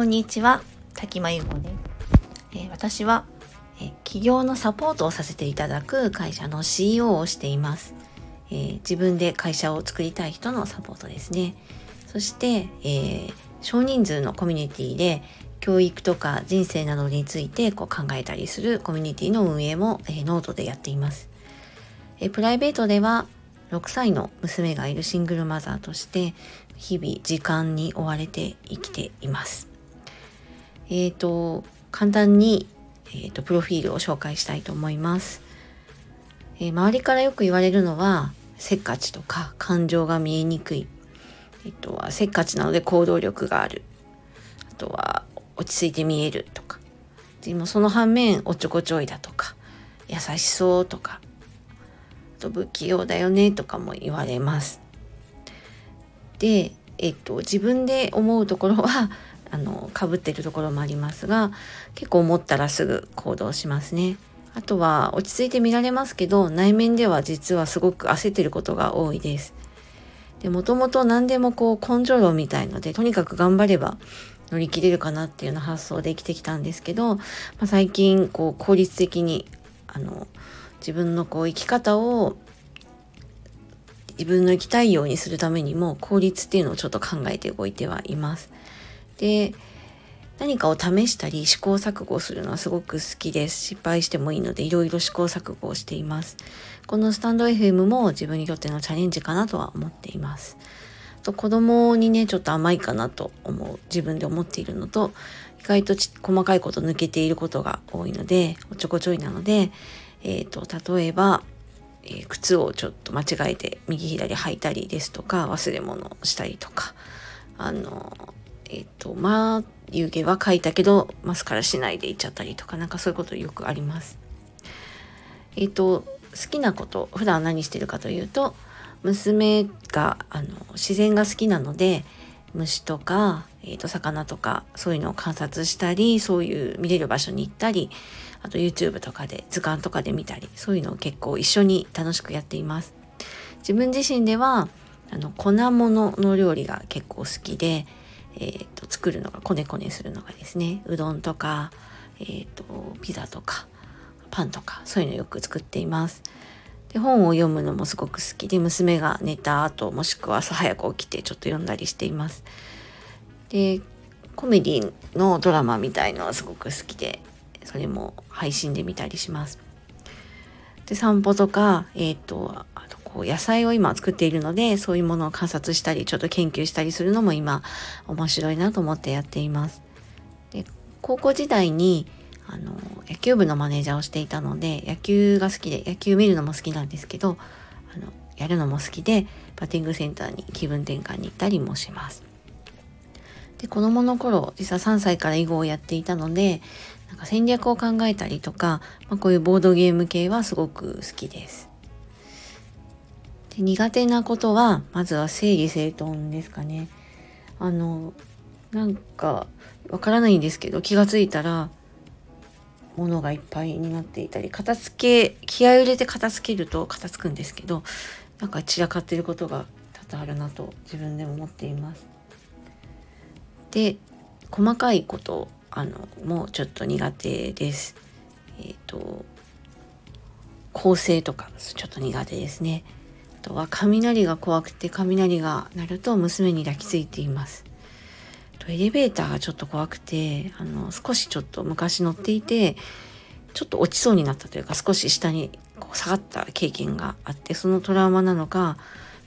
こんにちは、滝真由子です。えー、私は、えー、企業のサポートをさせていただく会社の CEO をしています、えー、自分で会社を作りたい人のサポートですね。そして、え少人数のコミュニティで教育とか人生などについてこう考えたりするコミュニティの運営も、えノートでやっています。えプライベートでは6歳の娘がいるシングルマザーとして日々時間に追われて生きています。えっ、ー、と、簡単に、えーと、プロフィールを紹介したいと思います、えー、周りからよく言われるのは、せっかちとか感情が見えにくい。えっ、とは、せっかちなので行動力がある。あとは、落ち着いて見えるとか。でもその反面、おっちょこちょいだとか、優しそうとか、あと不器用だよねとかも言われます。で、えっと、自分で思うところはあのかぶってるところもありますが結構思ったらすぐ行動しますね。あとは落ち着いて見られますけど内面では実はすごく焦ってることが多いです。でもともと何でもこう根性論みたいのでとにかく頑張れば乗り切れるかなっていうような発想で生きてきたんですけど、まあ、最近こう効率的にあの自分のこう生き方を自分の生きたいようにするためにも効率っていうのをちょっと考えておいてはいます。で何かを試したり試行錯誤するのはすごく好きです。失敗してもいいのでいろいろ試行錯誤をしています。このスタンド FM も自分にとってのチャレンジかなとは思っています。と子供にね、ちょっと甘いかなと思う、自分で思っているのと、意外と細かいこと抜けていることが多いので、おちょこちょいなので、えっ、ー、と、例えば、えー、靴をちょっと間違えて右左履いたりですとか、忘れ物をしたりとか、あの、えっ、と、ま眉毛は描いたけど、マスカラしないでいっちゃったりとか、なんかそういうことよくあります。えっ、と、好きなこと、普段何してるかというと、娘が、あの、自然が好きなので、虫とか、えっ、と、魚とか、そういうのを観察したり、そういう見れる場所に行ったり、あと YouTube とかで、図鑑とかで見たり、そういうのを結構一緒に楽しくやっています。自分自身では、あの、粉物の料理が結構好きで、えーと、作るのがこねこねするのがですねうどんとか、えーと、ピザとかパンとかそういうのよく作っています。で本を読むのもすごく好きで娘が寝た後もしくは朝早く起きてちょっと読んだりしています。でコメディのドラマみたいのはすごく好きでそれも配信で見たりします。で散歩とか、えっ、ー、とこう野菜を今作っているのでそういうものを観察したりちょっと研究したりするのも今面白いなと思ってやっています。で高校時代にあの野球部のマネージャーをしていたので野球が好きで野球見るのも好きなんですけどあのやるのも好きでバッティングセンターに気分転換に行ったりもします。で子供の頃実は3歳から囲碁をやっていたのでなんか戦略を考えたりとか、まあ、こういうボードゲーム系はすごく好きです。苦手なことはまずは整理整頓ですかね。あのなんかわからないんですけど気がついたら物がいっぱいになっていたり片付け気合を入れて片付けると片付くんですけどなんか散らかってることが多々あるなと自分でも思っています。で細かいことあのもうちょっと苦手です。えっ、ー、と構成とかちょっと苦手ですね。とは雷が怖くて雷が鳴ると娘に抱きついています。とエレベーターがちょっと怖くてあの少しちょっと昔乗っていてちょっと落ちそうになったというか少し下にこう下がった経験があってそのトラウマなのか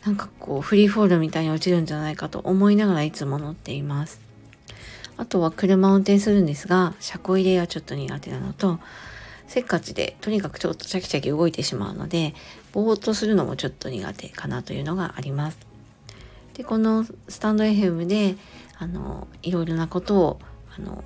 なんかこうフリーフォールみたいに落ちるんじゃないかと思いながらいつも乗っています。あとは車を運転するんですが車庫入れはちょっと苦手なのとせっかちでとにかくちょっとチャキチャキ動いてしまうのでぼーっとするのもちょっと苦手かなというのがあります。でこのスタンド FM であのいろいろなことをあの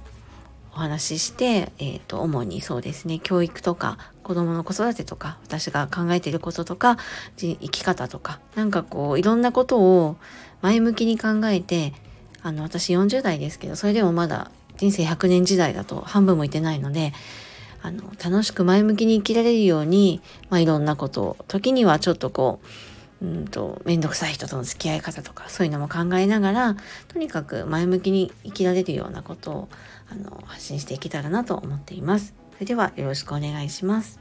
お話しして、えーと、主にそうですね教育とか子どもの子育てとか私が考えていることとか生き方とかなんかこういろんなことを前向きに考えてあの私40代ですけどそれでもまだ人生100年時代だと半分もいてないのであの楽しく前向きに生きられるように、まあ、いろんなことを時にはちょっとこううんと面倒くさい人との付き合い方とかそういうのも考えながらとにかく前向きに生きられるようなことをあの発信していけたらなと思っています。それではよろしくお願いします。